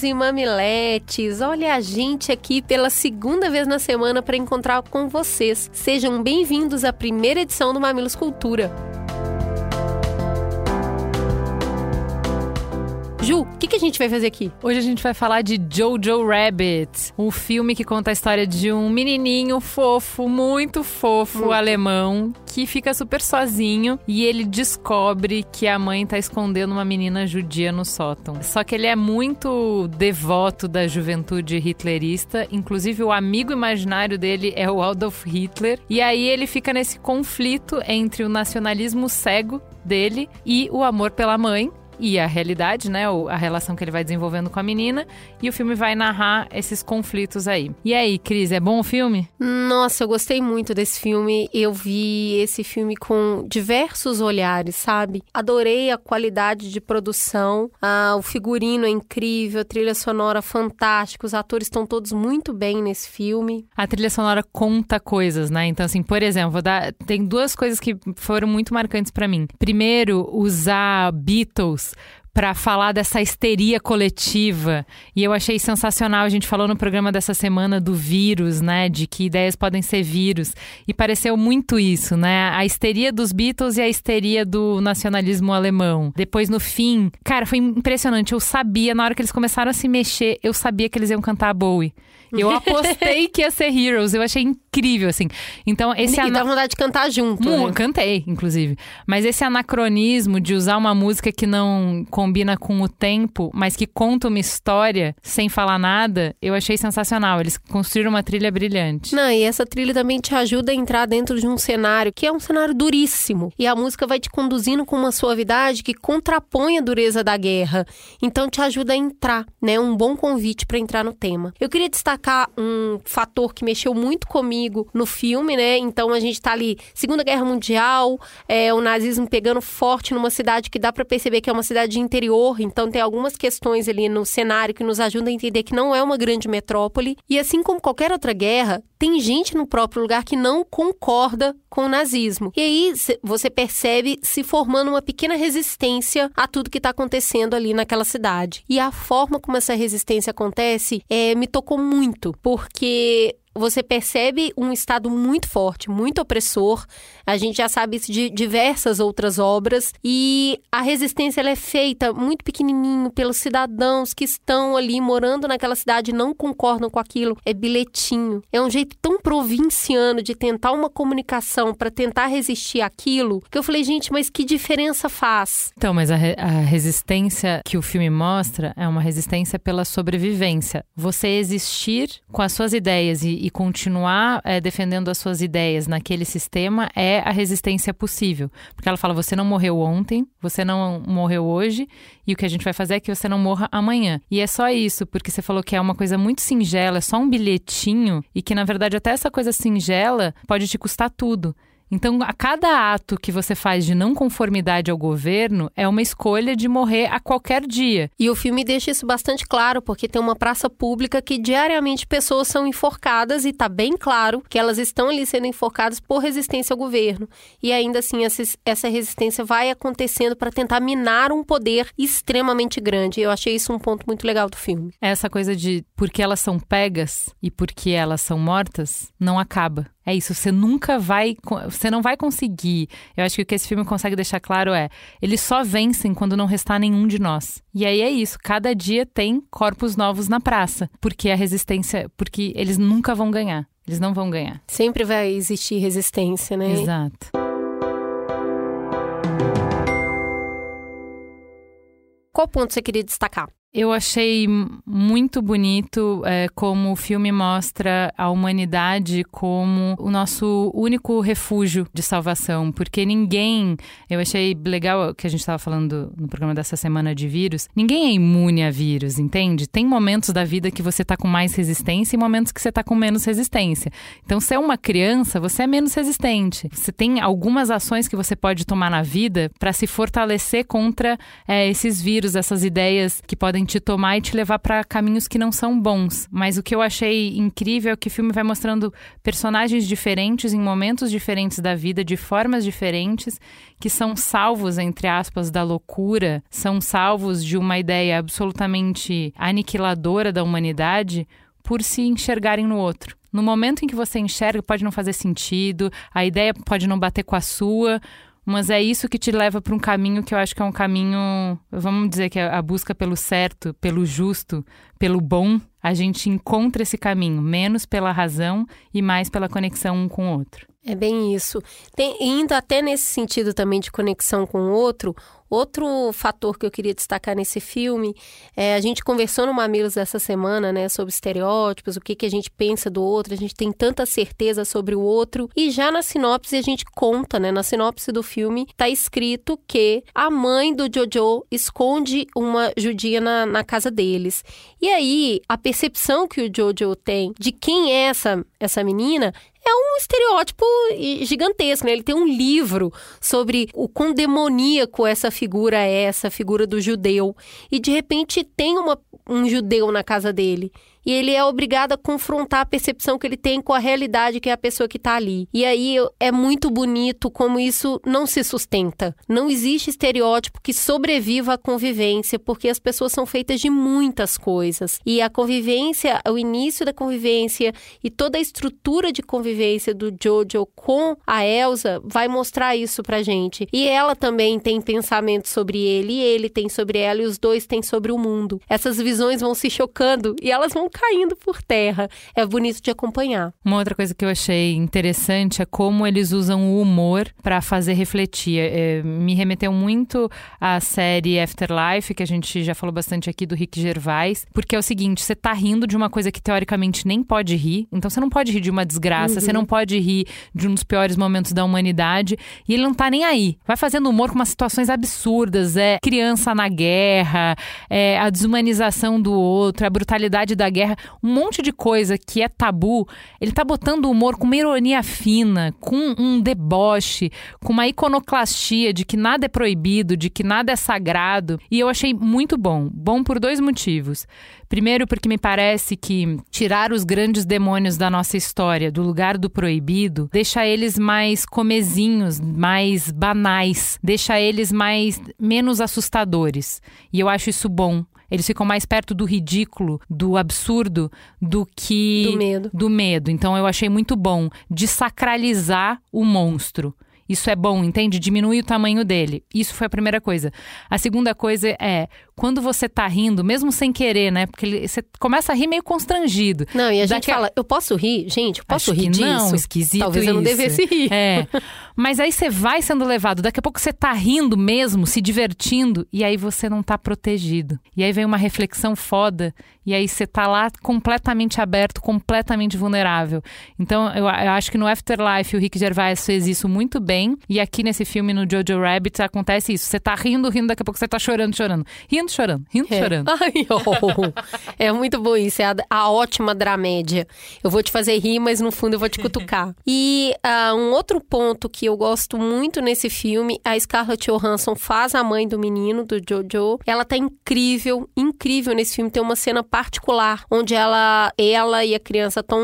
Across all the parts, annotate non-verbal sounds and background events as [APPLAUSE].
Mamileiros e mamiletes, olha a gente aqui pela segunda vez na semana para encontrar com vocês. Sejam bem-vindos à primeira edição do Mamilos Cultura. Ju, o que, que a gente vai fazer aqui? Hoje a gente vai falar de Jojo Rabbit, um filme que conta a história de um menininho fofo, muito fofo, Muito. alemão, que fica super sozinho e ele descobre que a mãe tá escondendo uma menina judia no sótão. Só que ele é muito devoto da juventude hitlerista, inclusive o amigo imaginário dele é o Adolf Hitler, e aí ele fica nesse conflito entre o nacionalismo cego dele e o amor pela mãe e a realidade, né? A relação que ele vai desenvolvendo com a menina. E o filme vai narrar esses conflitos aí. E aí, Cris, é bom o filme? Nossa, eu gostei muito desse filme. Eu vi esse filme com diversos olhares, sabe? Adorei a qualidade de produção. Ah, o figurino é incrível, a trilha sonora fantástica. Os atores estão todos muito bem nesse filme. A trilha sonora conta coisas, né? Então, assim, por exemplo, vou dar... tem duas coisas que foram muito marcantes pra mim. Primeiro, usar Beatles pra falar dessa histeria coletiva. E eu achei sensacional. A gente falou no programa dessa semana do vírus, né? De que ideias podem ser vírus. E pareceu muito isso, né? A histeria dos Beatles e a histeria do nacionalismo alemão. Depois, no fim, cara, foi impressionante. Eu sabia, na hora que eles começaram a se mexer, eu sabia que eles iam cantar Bowie. Eu [LAUGHS] apostei que ia ser Heroes. Eu achei incrível, assim. Então, esse e ana- dá vontade de cantar junto. Mu, né? cantei, inclusive. Mas esse anacronismo de usar uma música que não combina com o tempo, mas que conta uma história sem falar nada, eu achei sensacional. Eles construíram uma trilha brilhante. Não, e essa trilha também te ajuda a entrar dentro de um cenário que é um cenário duríssimo. E a música vai te conduzindo com uma suavidade que contrapõe a dureza da guerra. Então te ajuda a entrar, né? Um bom convite para entrar no tema. Eu queria destacar um fator que mexeu muito comigo no filme, né? Então a gente tá ali, Segunda Guerra Mundial, é, o nazismo pegando forte numa cidade que dá para perceber que é uma cidade de interior, então tem algumas questões ali no cenário que nos ajudam a entender que não é uma grande metrópole. E assim como qualquer outra guerra, tem gente no próprio lugar que não concorda com o nazismo. E aí cê- você percebe se formando uma pequena resistência a tudo que está acontecendo ali naquela cidade. E a forma como essa resistência acontece é, me tocou muito, porque você percebe um Estado muito forte, muito opressor. A gente já sabe isso de diversas outras obras. E a resistência é feita muito pequenininho pelos cidadãos que estão ali morando naquela cidade e não concordam com aquilo. É bilhetinho. É um jeito tão provinciano de tentar uma comunicação para tentar resistir àquilo que eu falei, gente, mas que diferença faz? Então, mas a, re- a resistência que o filme mostra é uma resistência pela sobrevivência. Você existir com as suas ideias e, e continuar eh, defendendo as suas ideias naquele sistema é a resistência possível. Porque ela fala: você não morreu ontem, você não morreu hoje, e o que a gente vai fazer é que você não morra amanhã. E é só isso, porque você falou que é uma coisa muito singela, é só um bilhetinho, e que na verdade até essa coisa singela pode te custar tudo. Então, a cada ato que você faz de não conformidade ao governo é uma escolha de morrer a qualquer dia. E o filme deixa isso bastante claro, porque tem uma praça pública que diariamente pessoas são enforcadas e tá bem claro que elas estão ali sendo enforcadas por resistência ao governo. E ainda assim, essa, essa resistência vai acontecendo para tentar minar um poder extremamente grande. Eu achei isso um ponto muito legal do filme. Essa coisa de porque elas são pegas e porque elas são mortas não acaba. É isso, você nunca vai, você não vai conseguir. Eu acho que o que esse filme consegue deixar claro é, eles só vencem quando não restar nenhum de nós. E aí é isso, cada dia tem corpos novos na praça, porque a resistência, porque eles nunca vão ganhar. Eles não vão ganhar. Sempre vai existir resistência, né? Exato. Qual ponto você queria destacar? Eu achei muito bonito é, como o filme mostra a humanidade como o nosso único refúgio de salvação, porque ninguém, eu achei legal que a gente estava falando no programa dessa semana de vírus, ninguém é imune a vírus, entende? Tem momentos da vida que você está com mais resistência e momentos que você está com menos resistência. Então, se é uma criança, você é menos resistente. Você tem algumas ações que você pode tomar na vida para se fortalecer contra é, esses vírus, essas ideias que podem podem te tomar e te levar para caminhos que não são bons. Mas o que eu achei incrível é que o filme vai mostrando personagens diferentes em momentos diferentes da vida, de formas diferentes, que são salvos, entre aspas, da loucura, são salvos de uma ideia absolutamente aniquiladora da humanidade por se enxergarem no outro. No momento em que você enxerga, pode não fazer sentido, a ideia pode não bater com a sua, mas é isso que te leva para um caminho que eu acho que é um caminho, vamos dizer que é a busca pelo certo, pelo justo, pelo bom. A gente encontra esse caminho, menos pela razão e mais pela conexão um com o outro. É bem isso. Tem, indo até nesse sentido também de conexão com o outro, Outro fator que eu queria destacar nesse filme é a gente conversou no Mamilos essa semana, né, sobre estereótipos, o que, que a gente pensa do outro, a gente tem tanta certeza sobre o outro. E já na sinopse a gente conta, né, na sinopse do filme, tá escrito que a mãe do Jojo esconde uma judia na, na casa deles. E aí, a percepção que o Jojo tem de quem é essa, essa menina é um estereótipo gigantesco, né? Ele tem um livro sobre o quão demoníaco essa figura é, essa figura do judeu. E de repente tem uma, um judeu na casa dele e ele é obrigado a confrontar a percepção que ele tem com a realidade que é a pessoa que está ali. E aí é muito bonito como isso não se sustenta. Não existe estereótipo que sobreviva à convivência, porque as pessoas são feitas de muitas coisas. E a convivência, o início da convivência e toda a estrutura de convivência do Jojo com a Elsa vai mostrar isso pra gente. E ela também tem pensamentos sobre ele, e ele tem sobre ela, e os dois têm sobre o mundo. Essas visões vão se chocando e elas vão caindo por terra. É bonito de acompanhar. Uma outra coisa que eu achei interessante é como eles usam o humor para fazer refletir. É, me remeteu muito à série Afterlife, que a gente já falou bastante aqui do Rick Gervais, porque é o seguinte: você tá rindo de uma coisa que teoricamente nem pode rir, então você não pode rir de uma desgraça, uhum. você não pode rir de um dos piores momentos da humanidade, e ele não tá nem aí. Vai fazendo humor com umas situações absurdas, é criança na guerra, é a desumanização do outro, a brutalidade da guerra guerra, um monte de coisa que é tabu, ele tá botando o humor com uma ironia fina, com um deboche, com uma iconoclastia de que nada é proibido, de que nada é sagrado. E eu achei muito bom. Bom por dois motivos. Primeiro, porque me parece que tirar os grandes demônios da nossa história do lugar do proibido deixa eles mais comezinhos, mais banais, deixa eles mais menos assustadores. E eu acho isso bom. Eles ficam mais perto do ridículo, do absurdo, do que. Do medo. Do medo. Então eu achei muito bom de sacralizar o monstro. Isso é bom, entende? Diminui o tamanho dele. Isso foi a primeira coisa. A segunda coisa é quando você tá rindo, mesmo sem querer, né? Porque ele, você começa a rir meio constrangido. Não, e a gente fala, eu posso rir? Gente, eu posso Acho rir disso? Não, esquisito Talvez isso. eu não devesse rir. É. [LAUGHS] Mas aí você vai sendo levado, daqui a pouco você tá rindo mesmo, se divertindo, e aí você não tá protegido. E aí vem uma reflexão foda, e aí você tá lá completamente aberto, completamente vulnerável. Então, eu, eu acho que no Afterlife o Rick Gervais fez isso muito bem, e aqui nesse filme, no Jojo Rabbit, acontece isso. Você tá rindo, rindo, daqui a pouco você tá chorando, chorando. Rindo, chorando, rindo, é. chorando. [LAUGHS] Ai, oh. é muito bom isso, é a, a, ótima dramédia. Eu vou te fazer rir, mas no fundo eu vou te cutucar. [LAUGHS] e uh, um outro ponto que eu gosto muito nesse filme, a Scarlett Johansson faz a mãe do menino, do Jojo. Ela tá incrível, incrível nesse filme. Tem uma cena particular, onde ela, ela e a criança estão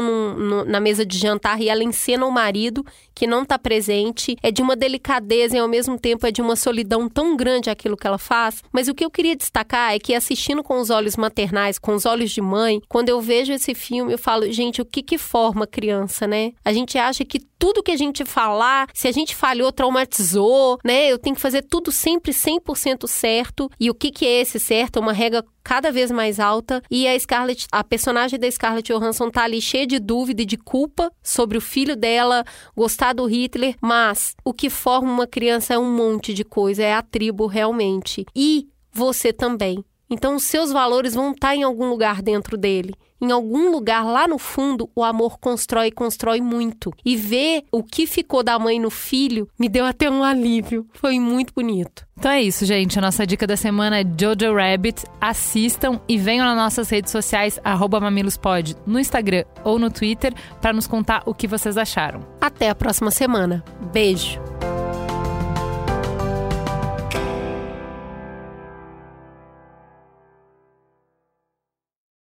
na mesa de jantar e ela encena o marido, que não tá presente. É de uma delicadeza e ao mesmo tempo é de uma solidão tão grande aquilo que ela faz. Mas o que eu queria destacar é que assistindo com os olhos maternais, com os olhos de mãe, quando eu vejo esse filme, eu falo, gente, o que que forma criança, né? A gente acha que tudo que a gente falar, se a gente falhou, traumatizou, né? Eu tenho que fazer tudo sempre 100% certo. E o que que é esse certo? É uma regra cada vez mais alta e a Scarlett, a personagem da Scarlett Johansson tá ali cheia de dúvida e de culpa sobre o filho dela gostar do Hitler, mas o que forma uma criança é um monte de coisa, é a tribo realmente. E você também Então, os seus valores vão estar em algum lugar dentro dele. Em algum lugar lá no fundo, o amor constrói e constrói muito. E ver o que ficou da mãe no filho me deu até um alívio. Foi muito bonito. Então é isso, gente. A nossa dica da semana é Jojo Rabbit. Assistam e venham nas nossas redes sociais, mamilospod, no Instagram ou no Twitter, para nos contar o que vocês acharam. Até a próxima semana. Beijo!